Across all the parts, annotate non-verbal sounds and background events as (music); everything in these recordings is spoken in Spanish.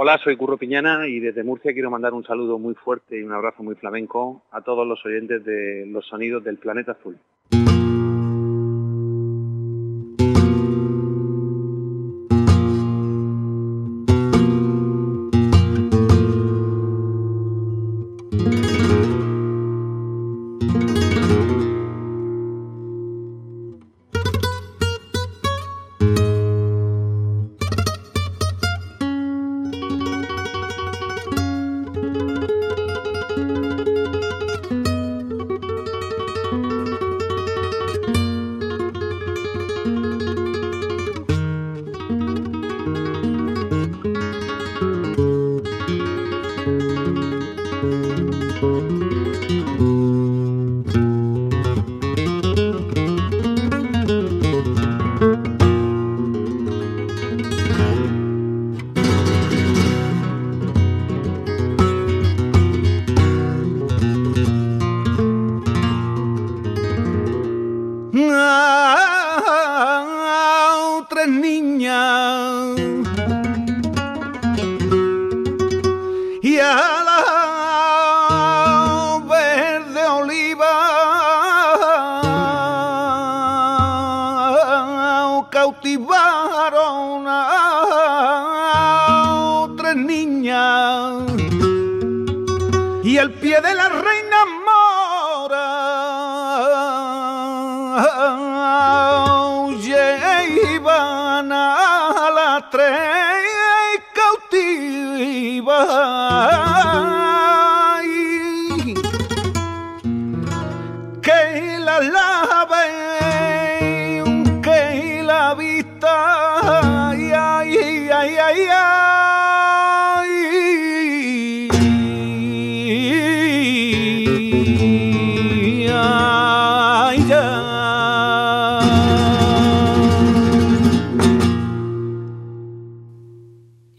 Hola, soy Curro Piñana y desde Murcia quiero mandar un saludo muy fuerte y un abrazo muy flamenco a todos los oyentes de los sonidos del planeta azul.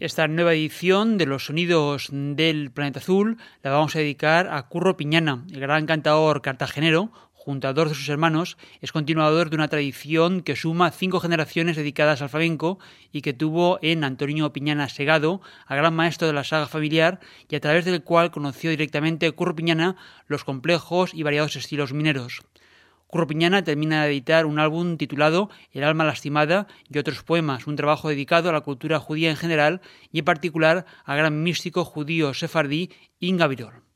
Esta nueva edición de los sonidos del planeta azul la vamos a dedicar a Curro Piñana, el gran cantador cartagenero, junto a dos de sus hermanos, es continuador de una tradición que suma cinco generaciones dedicadas al flamenco y que tuvo en Antonio Piñana Segado, a gran maestro de la saga familiar, y a través del cual conoció directamente Curro Piñana los complejos y variados estilos mineros. Curro Piñana termina de editar un álbum titulado El alma lastimada y otros poemas, un trabajo dedicado a la cultura judía en general y en particular al gran místico judío sefardí Inga Virol.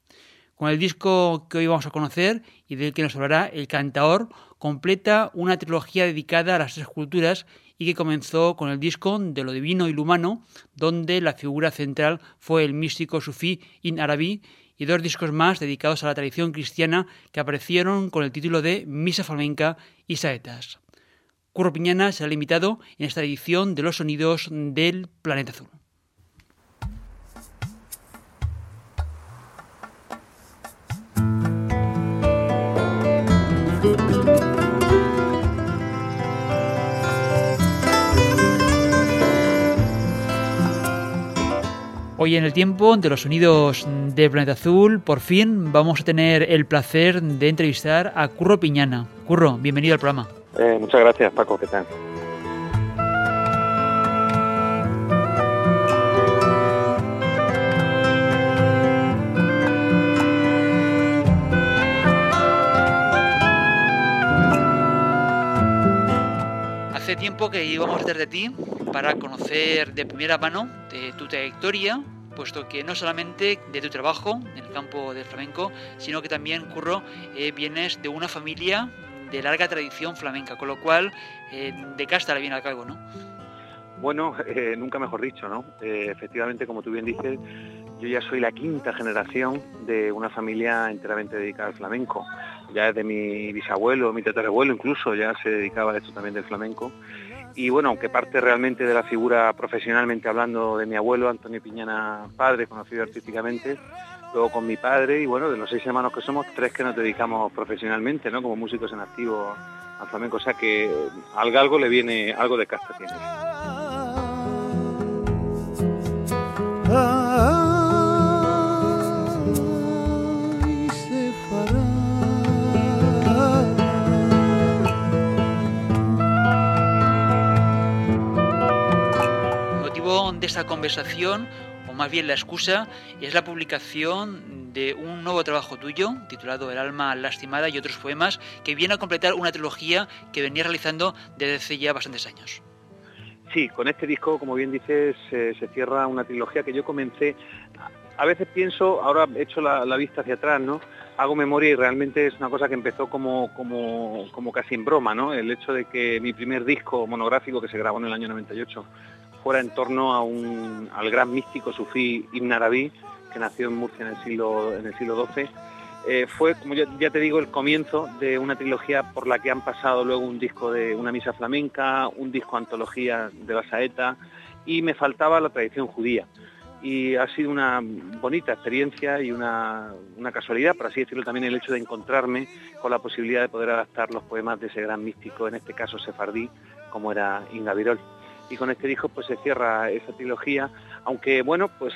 Con el disco que hoy vamos a conocer y del que nos hablará el cantaor, completa una trilogía dedicada a las tres culturas y que comenzó con el disco de lo divino y lo humano, donde la figura central fue el místico sufí In Arabi y dos discos más dedicados a la tradición cristiana que aparecieron con el título de Misa Flamenca y Saetas. Curro Piñana será el invitado en esta edición de los sonidos del Planeta Azul. Hoy en el tiempo de los sonidos de Planeta Azul, por fin vamos a tener el placer de entrevistar a Curro Piñana. Curro, bienvenido al programa. Eh, muchas gracias, Paco, ¿qué tal? Hace tiempo que íbamos detrás de ti para conocer de primera mano de tu trayectoria, puesto que no solamente de tu trabajo en el campo del flamenco, sino que también, Curro, eh, vienes de una familia de larga tradición flamenca, con lo cual eh, de casta le viene al cargo, ¿no? Bueno, (laughs) eh, nunca mejor dicho, ¿no? efectivamente, como tú bien dices, yo ya soy la quinta generación de una familia enteramente dedicada al flamenco. Ya desde mi bisabuelo, mi tatarabuelo incluso, ya se dedicaba a esto también del flamenco y bueno, aunque parte realmente de la figura profesionalmente hablando de mi abuelo Antonio Piñana padre, conocido artísticamente, luego con mi padre y bueno, de los seis hermanos que somos, tres que nos dedicamos profesionalmente, ¿no? Como músicos en activo al flamenco, o sea que al galgo le viene algo de casta tiene. Esta conversación, o más bien la excusa, es la publicación de un nuevo trabajo tuyo, titulado El alma lastimada y otros poemas, que viene a completar una trilogía que venía realizando desde hace ya bastantes años. Sí, con este disco, como bien dices, se cierra una trilogía que yo comencé. A veces pienso, ahora he hecho la, vista hacia atrás, ¿no? Hago memoria y realmente es una cosa que empezó como, como, como casi en broma, ¿no? El hecho de que mi primer disco monográfico que se grabó en el año 98 fuera en torno a un, al gran místico sufí Ibn Arabi, que nació en Murcia en el siglo, en el siglo XII. Eh, fue, como ya, te digo, el comienzo de una trilogía por la que han pasado luego un disco de una misa flamenca, un disco antología de la saeta y me faltaba la tradición judía. Y ha sido una bonita experiencia y una, una casualidad, por así decirlo, también el hecho de encontrarme con la posibilidad de poder adaptar los poemas de ese gran místico, en este caso sefardí, como era Inga Virol y con este disco pues se cierra esa trilogía, aunque bueno, pues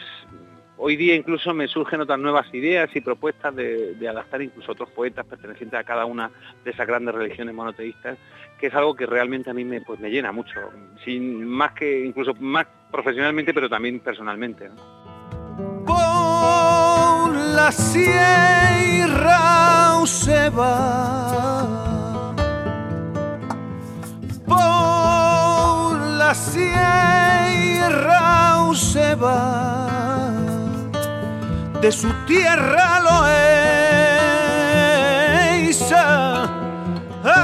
hoy día incluso me surgen otras nuevas ideas y propuestas de, adaptar incluso otros poetas pertenecientes a cada una de esas grandes religiones monoteístas, que es algo que realmente a mí me, pues, me llena mucho, sin, más que incluso más profesionalmente, pero también personalmente. la sierra se va sierra se va, de su tierra lo. Ay,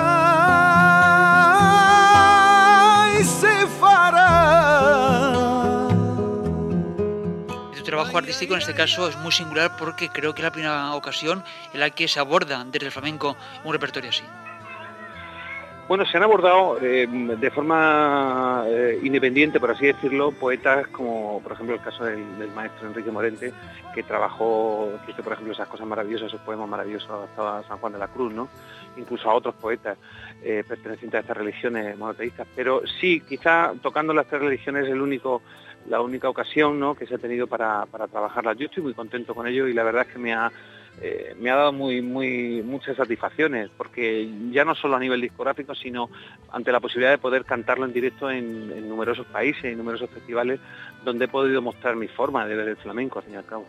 se fará. Tu trabajo artístico en este caso es muy singular porque creo que es la primera ocasión en la que se aborda desde el flamenco un repertorio así. Bueno, se han abordado eh, de forma eh, independiente, por así decirlo, poetas como, por ejemplo, el caso del, maestro Enrique Morente, que trabajó, que hizo, por ejemplo, esas cosas maravillosas, esos poemas maravillosos adaptados a San Juan de la Cruz, ¿no? Incluso a otros poetas eh, pertenecientes a estas religiones monoteístas. Pero sí, quizá tocando las tres religiones es la única ocasión ¿no? que se ha tenido para trabajarlas. Yo estoy muy contento con ello y la verdad es que me ha eh, me ha dado muy, muchas satisfacciones, porque ya no solo a nivel discográfico, sino ante la posibilidad de poder cantarlo en directo en, numerosos países, en numerosos festivales, donde he podido mostrar mi forma de ver el flamenco, al fin y al cabo.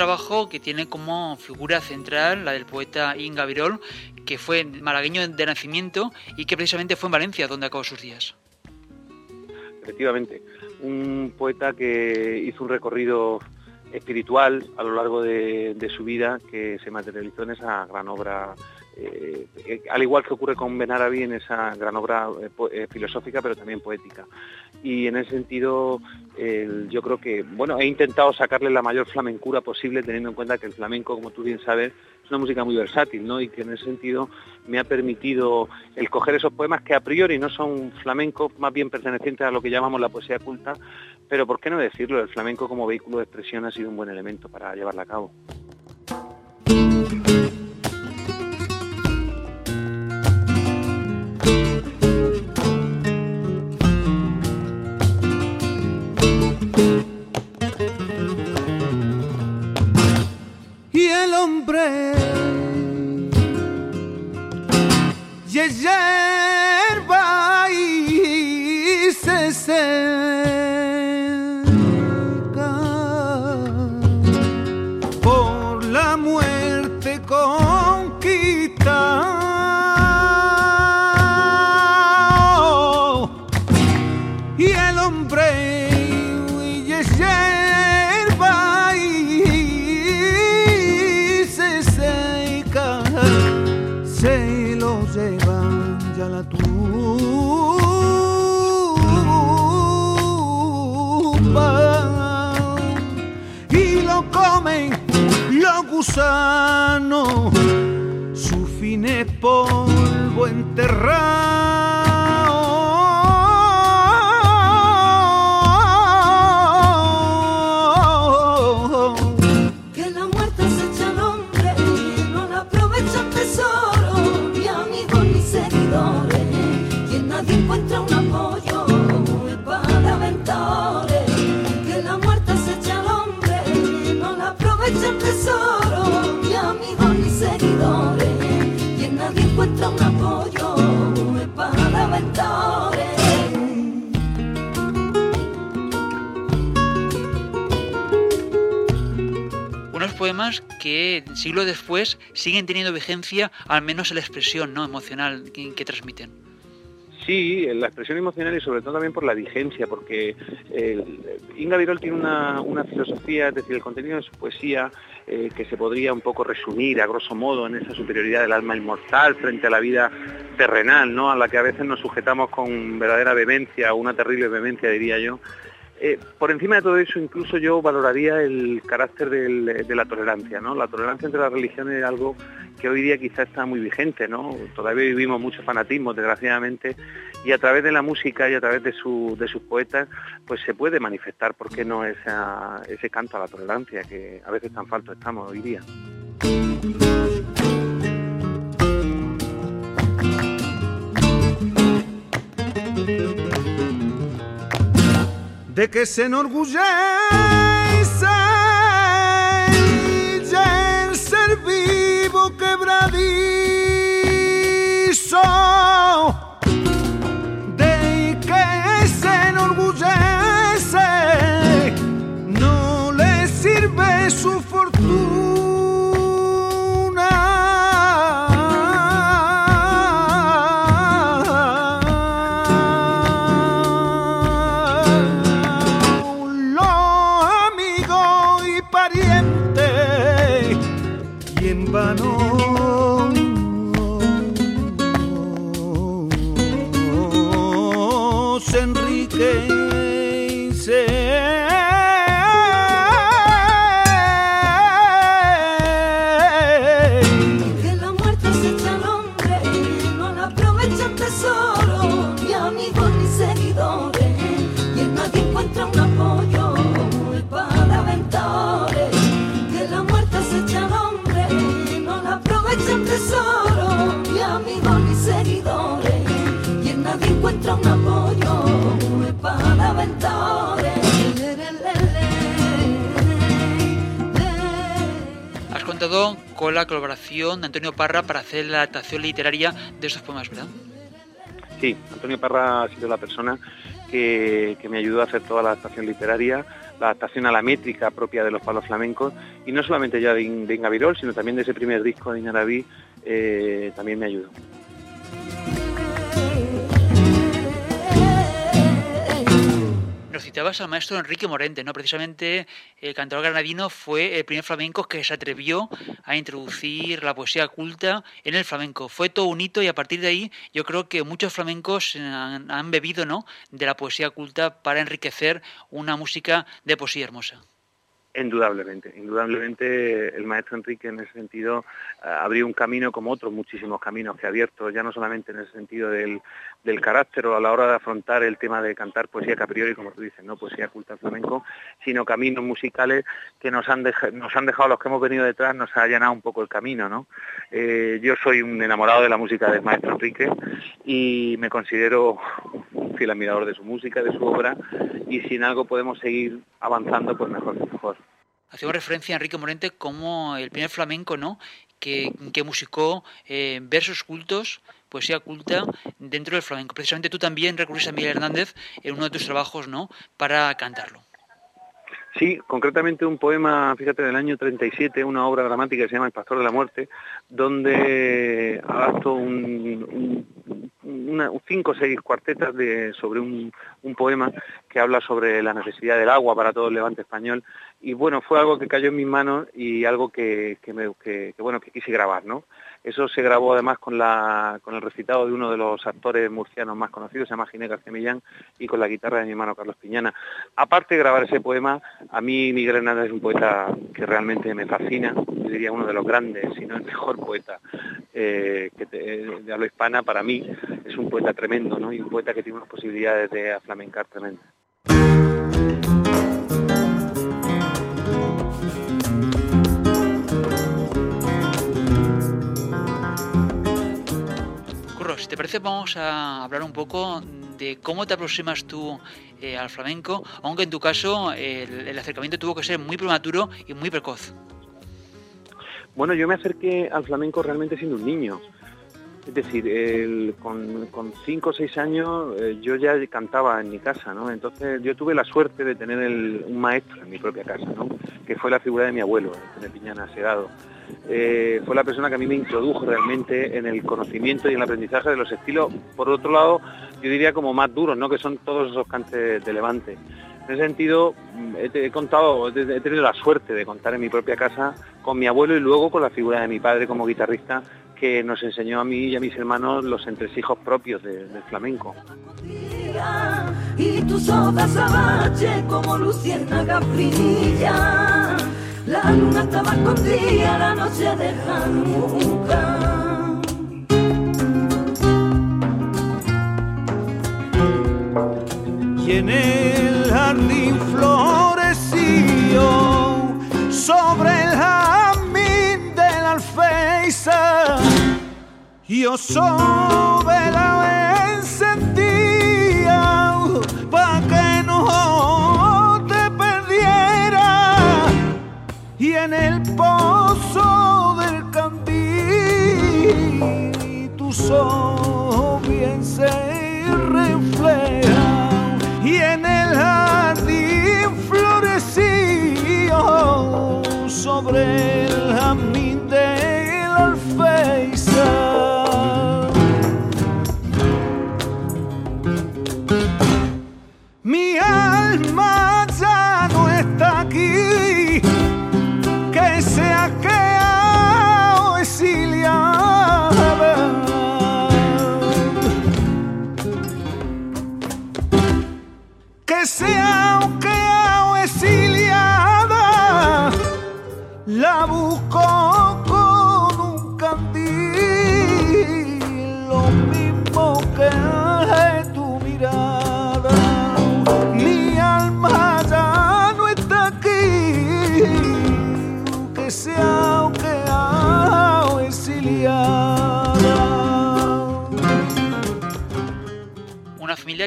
Trabajo que tiene como figura central la del poeta Inga Virol, que fue malagueño de nacimiento y que precisamente fue en Valencia donde acabó sus días. Efectivamente, un poeta que hizo un recorrido espiritual a lo largo de, su vida que se materializó en esa gran obra eh, eh, al igual que ocurre con Benarabi en esa gran obra eh, filosófica, pero también poética. Y en ese sentido, yo creo que, bueno, he intentado sacarle la mayor flamencura posible, teniendo en cuenta que el flamenco, como tú bien sabes, es una música muy versátil, ¿no? Y que en ese sentido me ha permitido el coger esos poemas que a priori no son flamencos, más bien pertenecientes a lo que llamamos la poesía culta, pero ¿por qué no decirlo? El flamenco como vehículo de expresión ha sido un buen elemento para llevarla a cabo. comen los gusanos, su fin es polvo enterrado. Que siglos después siguen teniendo vigencia, al menos en la expresión ¿no? emocional que, transmiten. Sí, la expresión emocional y sobre todo también por la vigencia, porque Inga Virol tiene una, filosofía, es decir, el contenido de su poesía, eh, que se podría un poco resumir a grosso modo en esa superioridad del alma inmortal frente a la vida terrenal, ¿no? a la que a veces nos sujetamos con verdadera vehemencia, una terrible vehemencia diría yo, eh, por encima de todo eso, incluso yo valoraría el carácter de la tolerancia. La tolerancia entre las religiones es algo que hoy día quizá está muy vigente, ¿no? Todavía vivimos mucho fanatismo, desgraciadamente, y a través de la música y a través de, sus poetas, pues se puede manifestar, ¿por qué no ese canto a la tolerancia que a veces tan falto estamos hoy día? De que se enorgullece el ser vivo quebradizo. La colaboración de Antonio Parra para hacer la adaptación literaria de estos poemas, ¿verdad? Sí, Antonio Parra ha sido la persona que, me ayudó a hacer toda la adaptación literaria, la adaptación a la métrica propia de los palos flamencos, y no solamente ya de, de Inga Virol, sino también de ese primer disco de Iñarabí, eh, también me ayudó. Citabas al maestro Enrique Morente, ¿no? Precisamente el cantador granadino fue el primer flamenco que se atrevió a introducir la poesía culta en el flamenco. Fue todo un hito y a partir de ahí yo creo que muchos flamencos han, han bebido, ¿no? De la poesía culta para enriquecer una música de poesía hermosa. Indudablemente, indudablemente el maestro Enrique en ese sentido eh, abrió un camino como otros muchísimos caminos que ha abierto, ya no solamente en el sentido del, carácter o a la hora de afrontar el tema de cantar poesía que a priori, como tú dices, no poesía culta flamenco, sino caminos musicales que nos han, nos han dejado los que hemos venido detrás, nos ha allanado un poco el camino. ¿no? Eh, yo soy un enamorado de la música del maestro Enrique y me considero un fiel admirador de su música, de su obra, y si en algo podemos seguir avanzando, pues mejor que mejor. Hacemos referencia a Enrique Morente como el primer flamenco, ¿no? Que, que musicó eh, versos cultos, poesía culta dentro del flamenco. Precisamente tú también recurriste a Miguel Hernández en uno de tus trabajos, ¿no? Para cantarlo. Sí, concretamente un poema, fíjate, del año 37, una obra dramática que se llama El Pastor de la Muerte, donde adapto un, cinco o seis cuartetas sobre un, poema que habla sobre la necesidad del agua para todo el levante español. Y bueno, fue algo que cayó en mis manos y algo que, me, bueno, que quise grabar, ¿no? Eso se grabó además con, el recitado de uno de los actores murcianos más conocidos, se llama Ginés García Millán, y con la guitarra de mi hermano Carlos Piñana. Aparte de grabar ese poema, a mí Miguel Hernández es un poeta que realmente me fascina, yo diría uno de los grandes, si no el mejor poeta eh, que de habla hispana para mí. Es un poeta tremendo, ¿no? Y un poeta que tiene unas posibilidades de aflamencar tremendas. Si te parece, vamos a hablar un poco de cómo te aproximas tú eh, al flamenco, aunque en tu caso el, acercamiento tuvo que ser muy prematuro y muy precoz. Bueno, yo me acerqué al flamenco realmente siendo un niño. Es decir, con, cinco o seis años eh, yo ya cantaba en mi casa, ¿no? Entonces yo tuve la suerte de tener un maestro en mi propia casa. Que fue la figura de mi abuelo, de Piñana Segado. Eh, fue la persona que a mí me introdujo realmente en el conocimiento y en el aprendizaje de los estilos, por otro lado, yo diría como más duros, ¿no? que son todos esos cantes de levante. En ese sentido, he, contado, he tenido la suerte de contar en mi propia casa con mi abuelo y luego con la figura de mi padre como guitarrista que nos enseñó a mí y a mis hermanos los entresijos propios del flamenco. La luna estaba escondida, la noche de Hanukkah. Y en el jardín floreció sobre el jardín de la. Yo sobre son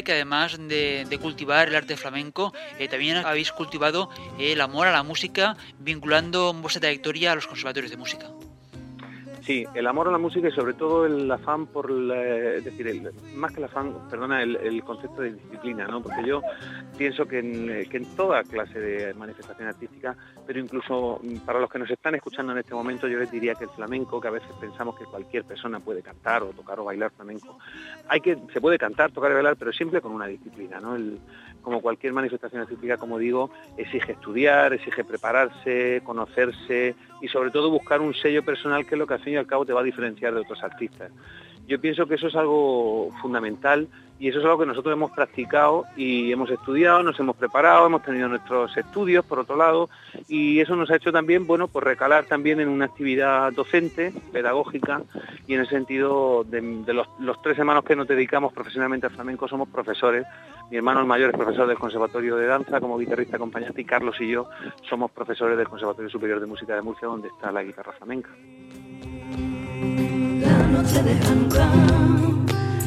que además de, cultivar el arte flamenco, eh, también habéis cultivado el amor a la música, vinculando vuestra trayectoria a los conservatorios de música. Sí, el amor a la música y sobre todo el afán por, es decir, más que el afán, perdona, el, concepto de disciplina, ¿no? Porque yo pienso que en, toda clase de manifestación artística, pero incluso para los que nos están escuchando en este momento, yo les diría que el flamenco, que a veces pensamos que cualquier persona puede cantar o tocar o bailar flamenco, hay que, se puede cantar, tocar y bailar, pero siempre con una disciplina, ¿no? Como cualquier manifestación artística, como digo, exige estudiar, exige prepararse, conocerse y sobre todo buscar un sello personal que es lo que al fin y al cabo te va a diferenciar de otros artistas. Yo pienso que eso es algo fundamental y eso es algo que nosotros hemos practicado y hemos estudiado, nos hemos preparado, hemos tenido nuestros estudios por otro lado y eso nos ha hecho también, bueno, pues recalar también en una actividad docente, pedagógica y en el sentido de, los, tres hermanos que nos dedicamos profesionalmente al flamenco somos profesores. Mi hermano el mayor es profesor del Conservatorio de Danza como guitarrista acompañante y Carlos y yo somos profesores del Conservatorio Superior de Música de Murcia donde está la guitarra flamenca.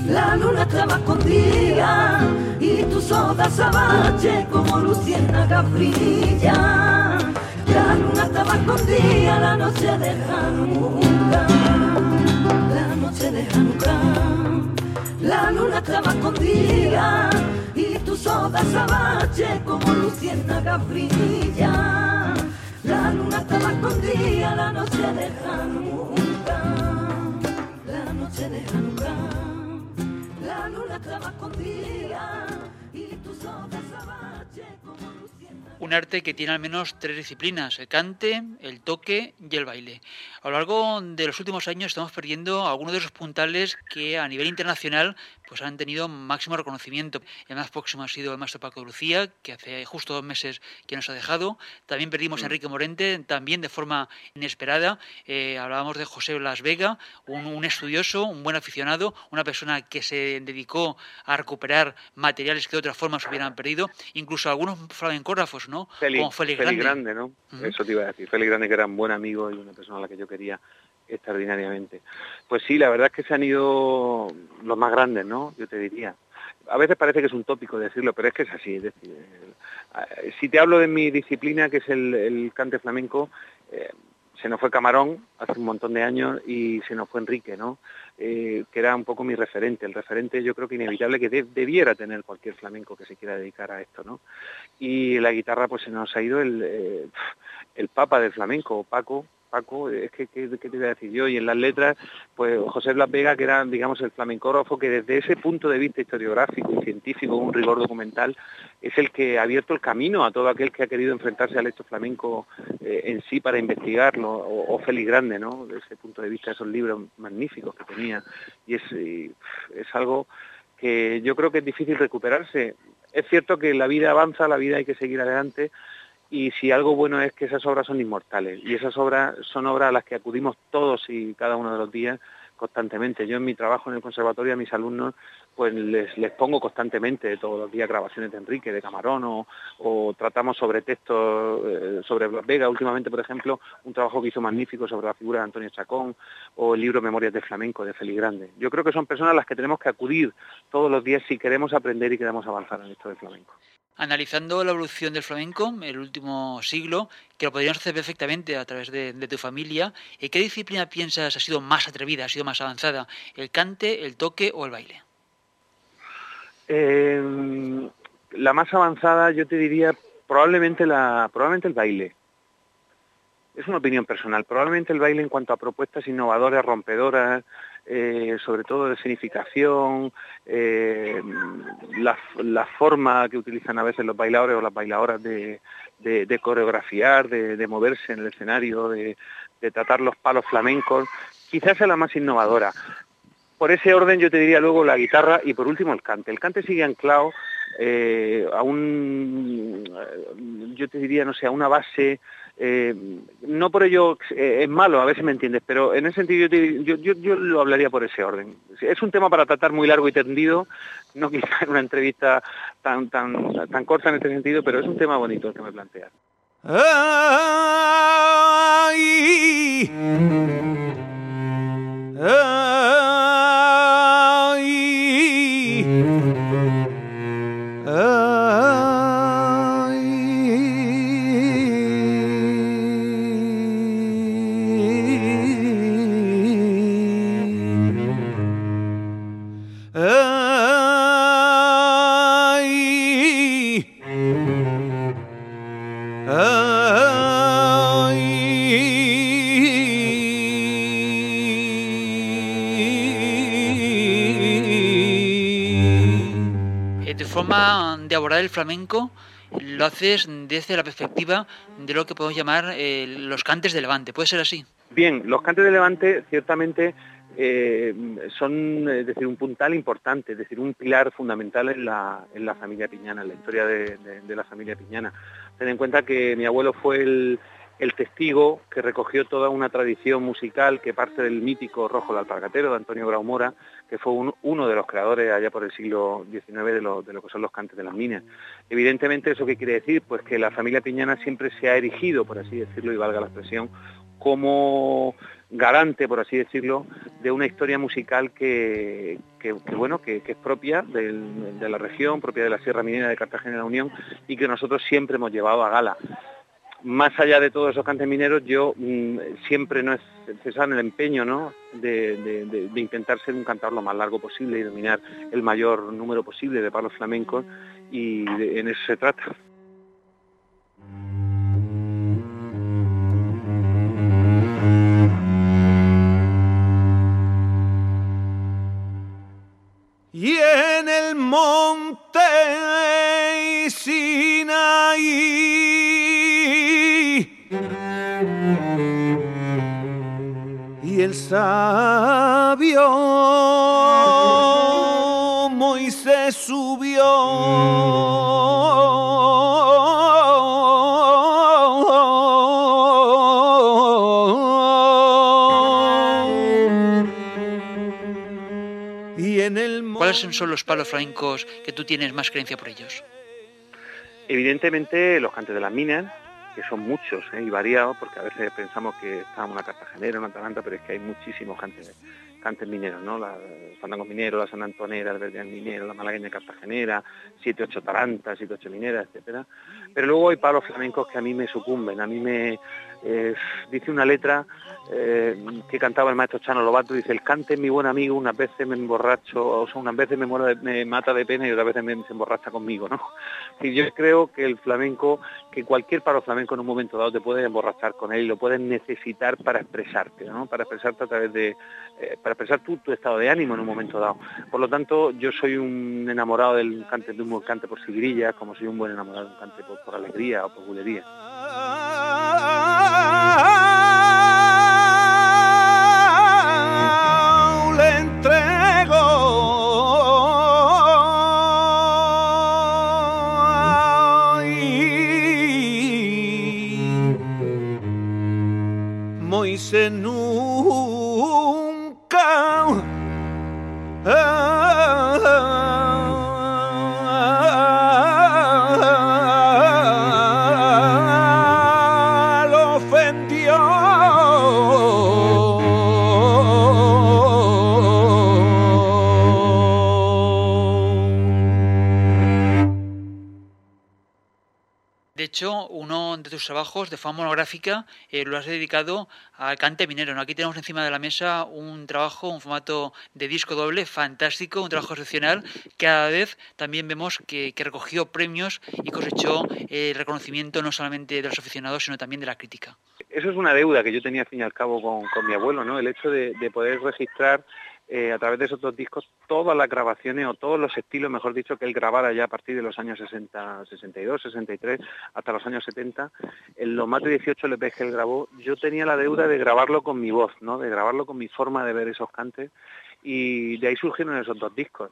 La luna estaba escondida y tu soda sabache como luciérnaga brilla. La luna estaba escondida la noche de Hanukkah, la noche de Hanukkah. La luna estaba escondida y tu soda sabache como luciérnaga brilla. La luna estaba escondida la noche de Hanukkah, un arte que tiene al menos tres disciplinas, el cante, el toque y el baile. A lo largo de los últimos años estamos perdiendo algunos de esos puntales que a nivel internacional pues han tenido máximo reconocimiento. El más próximo ha sido el maestro Paco Lucía, que hace justo dos meses que nos ha dejado. También perdimos a mm. Enrique Morente, también de forma inesperada. Eh, hablábamos de José Las Vega, un, estudioso, un buen aficionado, una persona que se dedicó a recuperar materiales que de otra forma se hubieran perdido. Incluso algunos flamencógrafos, ¿no? Como Félix, Grande. ¿no? Eso te iba a decir. Félix Grande, que era un buen amigo y una persona a la que yo quería extraordinariamente. Pues sí, la verdad es que se han ido los más grandes, ¿no? Yo te diría. A veces parece que es un tópico decirlo, pero es que es así. Es decir, eh, si te hablo de mi disciplina, que es el, cante flamenco, eh, se nos fue Camarón hace un montón de años y se nos fue Enrique, ¿no? Eh, que era un poco mi referente, el referente yo creo que inevitable que debiera tener cualquier flamenco que se quiera dedicar a esto, ¿no? Y la guitarra pues se nos ha ido el, el papa del flamenco, Paco, Paco, es que, ¿qué, te voy a decir yo? Y en las letras, pues José Blas Vega, que era, digamos, el flamencógrafo, que desde ese punto de vista historiográfico y científico, un rigor documental, es el que ha abierto el camino a todo aquel que ha querido enfrentarse al hecho flamenco eh, en sí para investigarlo, o, Félix Grande, ¿no? Desde ese punto de vista, esos libros magníficos que tenía. Y es, es algo que yo creo que es difícil recuperarse. Es cierto que la vida avanza, la vida hay que seguir adelante, y si algo bueno es que esas obras son inmortales y esas obras son obras a las que acudimos todos y cada uno de los días constantemente. Yo en mi trabajo en el conservatorio a mis alumnos pues les, pongo constantemente todos los días grabaciones de Enrique, de Camarón o, tratamos sobre textos, eh, sobre Vega, últimamente por ejemplo un trabajo que hizo magnífico sobre la figura de Antonio Chacón o el libro Memorias de Flamenco de Félix Grande. Yo creo que son personas a las que tenemos que acudir todos los días si queremos aprender y queremos avanzar en esto del flamenco analizando la evolución del flamenco en el último siglo, que lo podríamos hacer perfectamente a través de, tu familia, ¿y ¿qué disciplina piensas ha sido más atrevida, ha sido más avanzada? ¿El cante, el toque o el baile? Eh, la más avanzada yo te diría probablemente, la, probablemente el baile. Es una opinión personal. Probablemente el baile en cuanto a propuestas innovadoras, rompedoras, eh, sobre todo de significación, eh, la, forma que utilizan a veces los bailadores o las bailadoras de, coreografiar, de, moverse en el escenario, de, tratar los palos flamencos, quizás sea la más innovadora. Por ese orden yo te diría luego la guitarra y por último el cante. El cante sigue anclado eh, a un, yo te diría, no sé, a una base eh, no por ello eh, es malo, a ver si me entiendes, pero en ese sentido yo, yo, yo, lo hablaría por ese orden. Es un tema para tratar muy largo y tendido, no (laughs) quizá en una entrevista tan, tan, tan corta en este sentido, pero es un tema bonito el que me planteas. De abordar el flamenco lo haces desde la perspectiva de lo que podemos llamar eh, los cantes de Levante. ¿Puede ser así? Bien, los cantes de Levante ciertamente eh, son es decir, un puntal importante, es decir, un pilar fundamental en la, en la familia piñana, en la historia de, de la familia piñana. Ten en cuenta que mi abuelo fue el, el testigo que recogió toda una tradición musical que parte del mítico Rojo del Alpargatero de Antonio Grau Mora, que fue uno de los creadores allá por el siglo XIX de lo, que son los cantes de las minas. Evidentemente, ¿eso qué quiere decir? Pues que la familia Piñana siempre se ha erigido, por así decirlo, y valga la expresión, como garante, por así decirlo, de una historia musical que, bueno, que, es propia de la región, propia de la Sierra Minera de Cartagena de la Unión y que nosotros siempre hemos llevado a gala más allá de todos esos cantes mineros, yo mm, siempre no es cesar el empeño ¿no? de, intentar ser un cantador lo más largo posible y dominar el mayor número posible de palos flamencos y en eso se trata. Y en el monte Sinaí el sabio Moisés subió ¿Cuáles son los palos flamencos que tú tienes más creencia por ellos? Evidentemente los cantes de las minas, que son muchos ¿eh? y variados, porque a veces pensamos que está una cartagenera, una atalanta, pero es que hay muchísimos cantes, cantes mineros, ¿no? La, los fandangos mineros, la San Antonera, el Verdean minero, la malagueña cartagenera, siete, ocho tarantas, siete, ocho mineras, etcétera. Pero luego hay palos flamencos que a mí me sucumben, a mí me eh, dice una letra eh, que cantaba el maestro Chano Lobato, dice, el cante mi buen amigo, unas veces me emborracho, o sea, unas veces me, mata de pena y otras veces me, se emborracha conmigo, ¿no? (laughs) Y yo creo que el flamenco, que cualquier paro flamenco en un momento dado te puedes emborrachar con él y lo puedes necesitar para expresarte, ¿no? Para expresarte a través de, eh, para expresar tu, estado de ánimo en un momento dado. Por lo tanto, yo soy un enamorado del cante, de un buen cante por seguirilla, como soy un buen enamorado de un cante por alegría o por bulería. dice nunca. Ah, trabajos de forma monográfica eh, lo has dedicado al cante minero. Aquí tenemos encima de la mesa un trabajo, un formato de disco doble fantástico, un trabajo excepcional, que a la vez también vemos que, recogió premios y cosechó el reconocimiento no solamente de los aficionados, sino también de la crítica. Eso es una deuda que yo tenía al fin y al cabo con, mi abuelo, ¿no? El hecho de poder registrar eh, a través de esos dos discos todas las grabaciones o todos los estilos, mejor dicho, que él grabara ya a partir de los años 60, 62, 63 hasta los años 70. En los más de 18 LPs que él grabó, yo tenía la deuda de grabarlo con mi voz, ¿no? De grabarlo con mi forma de ver esos cantes y de ahí surgieron esos dos discos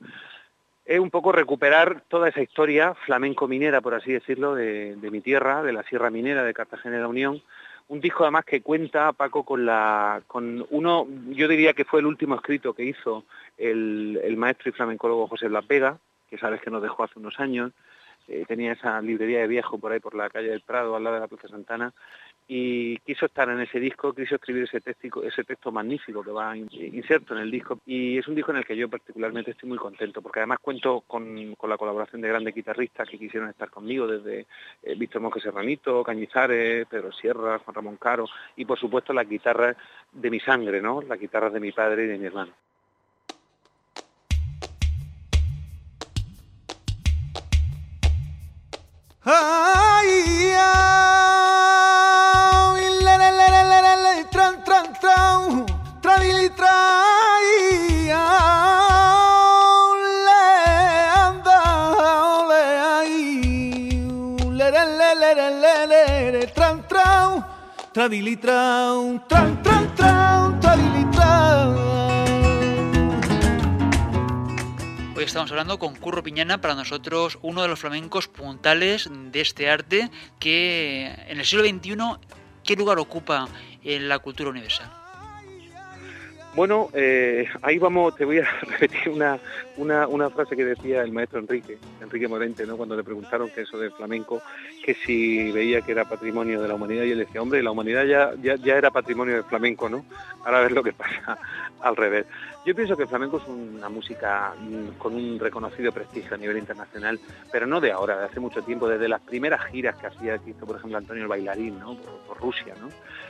es un poco recuperar toda esa historia flamenco minera, por así decirlo, de, de mi tierra, de la Sierra Minera de Cartagena de la Unión, un disco además que cuenta Paco con la con uno yo diría que fue el último escrito que hizo el, el maestro y flamencólogo José Blas Vega que sabes que nos dejó hace unos años eh, tenía esa librería de viejo por ahí por la calle del Prado al lado de la Plaza Santana y quiso estar en ese disco, quiso escribir ese texto, ese texto magnífico que va inserto en el disco y es un disco en el que yo particularmente estoy muy contento porque además cuento con, con la colaboración de grandes guitarristas que quisieron estar conmigo desde eh, Víctor Monge Serranito, Cañizares, Pedro Sierra, Juan Ramón Caro y por supuesto las guitarras de mi sangre, ¿no? las guitarras de mi padre y de mi hermano. ay, ay, tran, tran, tran, tran, tran, anda, tran, tran, tran, tran, tran. Estamos hablando con Curro Piñana, para nosotros uno de los flamencos puntales de este arte que en el siglo XXI, ¿qué lugar ocupa en la cultura universal? Bueno, eh, ahí vamos, te voy a (laughs) repetir una, una, una, frase que decía el maestro Enrique, Enrique Morente, ¿no? cuando le preguntaron que eso del flamenco, que si veía que era patrimonio de la humanidad, y él decía, hombre, la humanidad ya, ya, ya era patrimonio del flamenco, ¿no? Ahora ves lo que pasa al revés. Yo pienso que el flamenco es una música con un reconocido prestigio a nivel internacional, pero no de ahora, de hace mucho tiempo, desde las primeras giras que hacía, que hizo, por ejemplo, Antonio el Bailarín, ¿no? Por, por Rusia, ¿no?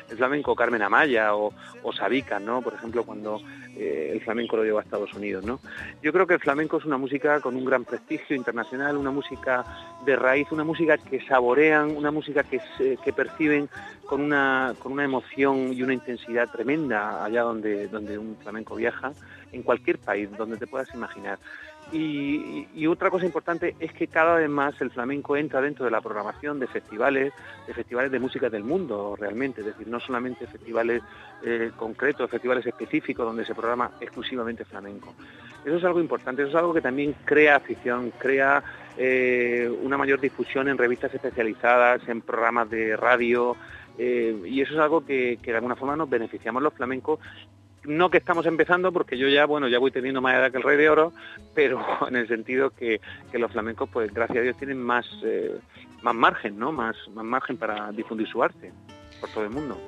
El flamenco Carmen Amaya o, o Sabica, ¿no? Por ejemplo, cuando eh, el flamenco lo llevó a Estados Unidos, ¿no? Yo creo que el flamenco es una música con un gran prestigio internacional, una música de raíz, una música que saborean, una música que, que perciben con una, con una emoción y una intensidad tremenda allá donde, donde un flamenco viaja, en cualquier país donde te puedas imaginar. Y, otra cosa importante es que cada vez más el flamenco entra dentro de la programación de festivales, de festivales de música del mundo realmente, es decir, no solamente festivales eh, concretos, festivales específicos donde se programa exclusivamente flamenco. Eso es algo importante, eso es algo que también crea afición, crea eh, una mayor difusión en revistas especializadas, en programas de radio, eh, y eso es algo que, que, de alguna forma nos beneficiamos los flamencos no que estamos empezando, porque yo ya, bueno, ya voy teniendo más edad que el Rey de Oro, pero (laughs) en el sentido que, los flamencos, pues gracias a Dios, tienen más, eh, más margen, ¿no? Más, más margen para difundir su arte por todo el mundo.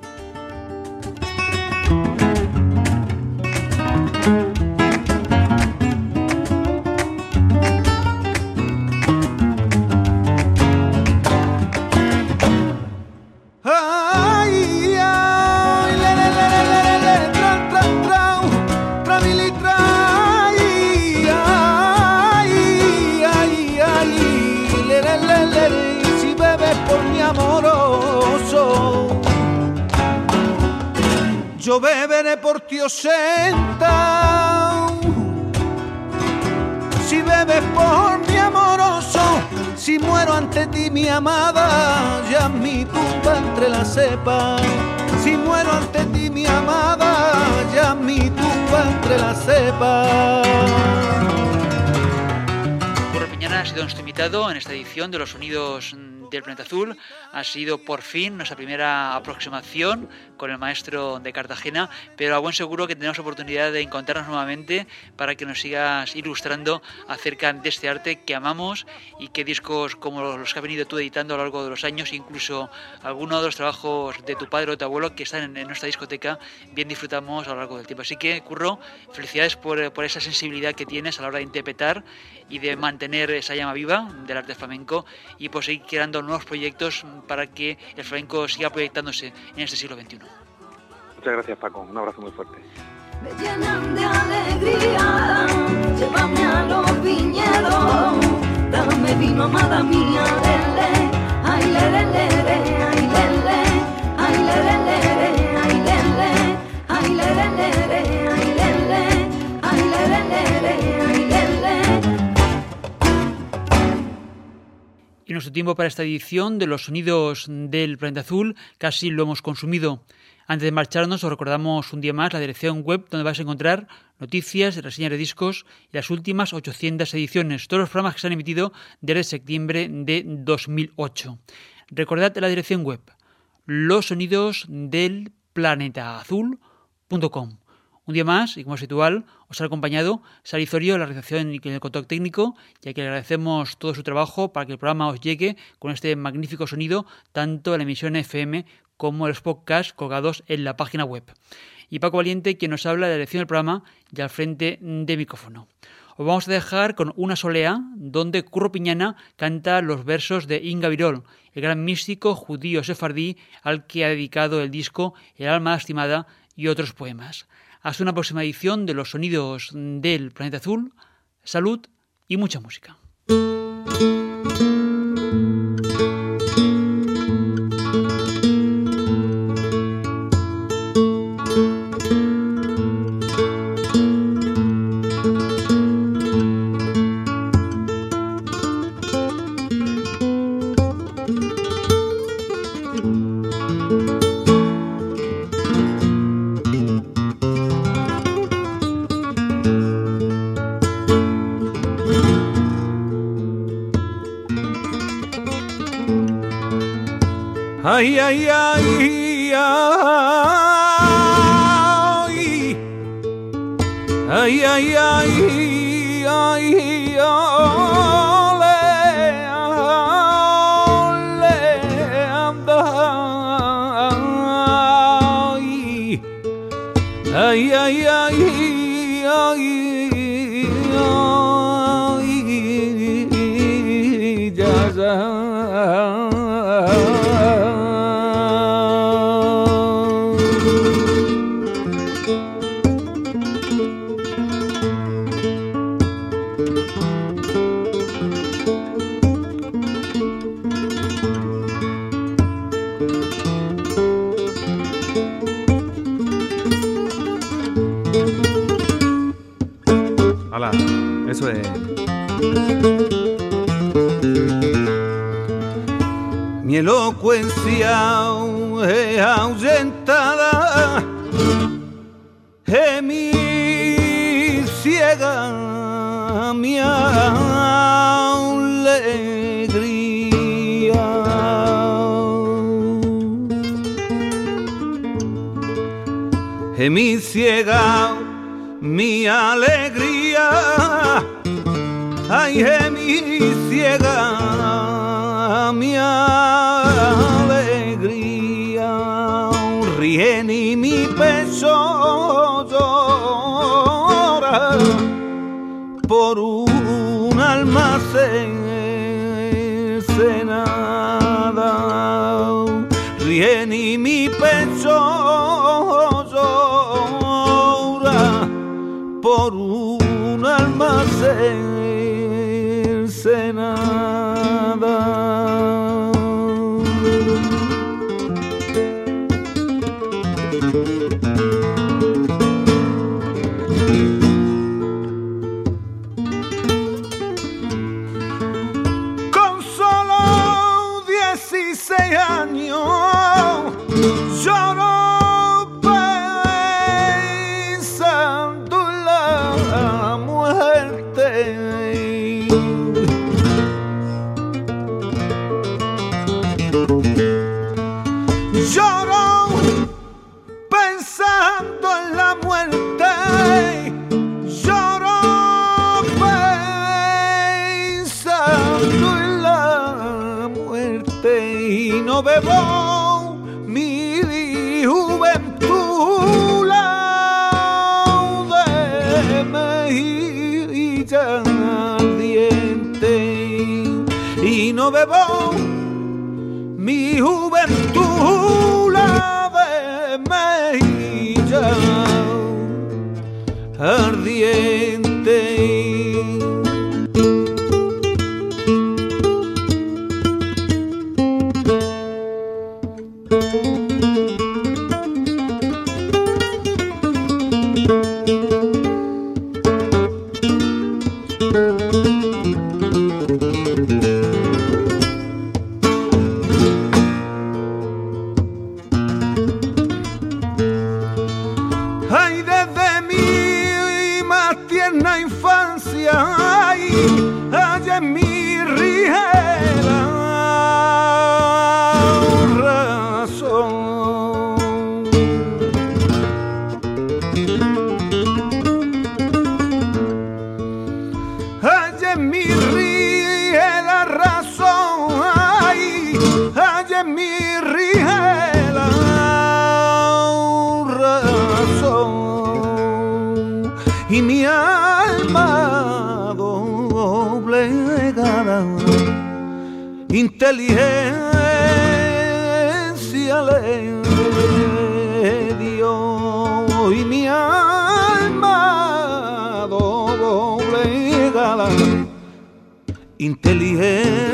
Amada, ya mi tumba entre la cepa. Si muero ante ti mi amada, ya mi tumba entre la cepa. Piñana ha sido nuestro invitado en esta edición de los sonidos del Planeta Azul. Ha sido por fin nuestra primera aproximación con el maestro de Cartagena, pero a buen seguro que tenemos oportunidad de encontrarnos nuevamente para que nos sigas ilustrando acerca de este arte que amamos y que discos como los que has venido tú editando a lo largo de los años, incluso algunos de los trabajos de tu padre o tu abuelo que están en, nuestra discoteca, bien disfrutamos a lo largo del tiempo. Así que, Curro, felicidades por, por esa sensibilidad que tienes a la hora de interpretar y de mantener esa llama viva del arte flamenco y por seguir creando nuevos proyectos para que el flamenco siga proyectándose en este siglo XXI. Muchas gracias Paco, un abrazo muy fuerte. Me llenan de alegría, llévame a los viñedos, dame vino amada mía, lele, ay lele, lele, ay lele, ay lele, lele, ay lele, ay lele, lele, Y nuestro tiempo para esta edición de los sonidos del planeta azul casi lo hemos consumido. Antes de marcharnos, os recordamos un día más la dirección web donde vais a encontrar noticias, reseñas de discos y las últimas 800 ediciones, todos los programas que se han emitido desde septiembre de 2008. Recordad la dirección web, los sonidos del planeta azul.com. Un día más, y como es habitual, os ha acompañado Salizorio en la realización y en el contacto técnico, ya que le agradecemos todo su trabajo para que el programa os llegue con este magnífico sonido, tanto en la emisión FM como en los podcasts colgados en la página web. Y Paco Valiente, quien nos habla de la dirección del programa y al frente de micrófono. Os vamos a dejar con una solea donde Curro Piñana canta los versos de Inga Virol, el gran místico judío sefardí al que ha dedicado el disco El alma lastimada y otros poemas. Hasta una próxima edición de los sonidos del planeta azul. Salud y mucha música. Ay, ay, ay, ay, elocuencia es ahuyentada, es mi ciega mi alegría. Mi ciega mi alegría, por un almacén nada, ríe ni mi pecho llora por un almacén nada. Mejilla ardiente y no bebo mi juventud la de mejilla ardiente. Inteligencia le dio y mi alma doblegada inteligencia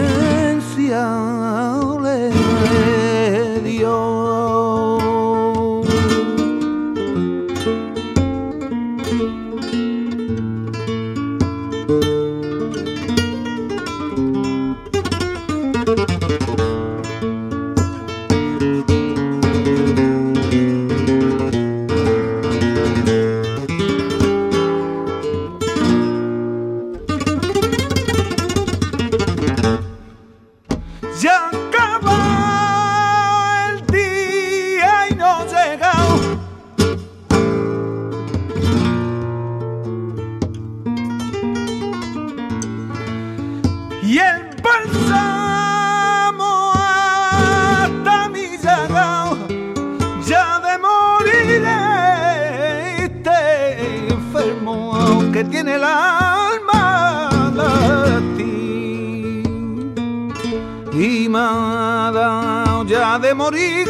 de morir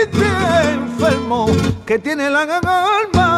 este enfermo que tiene la alma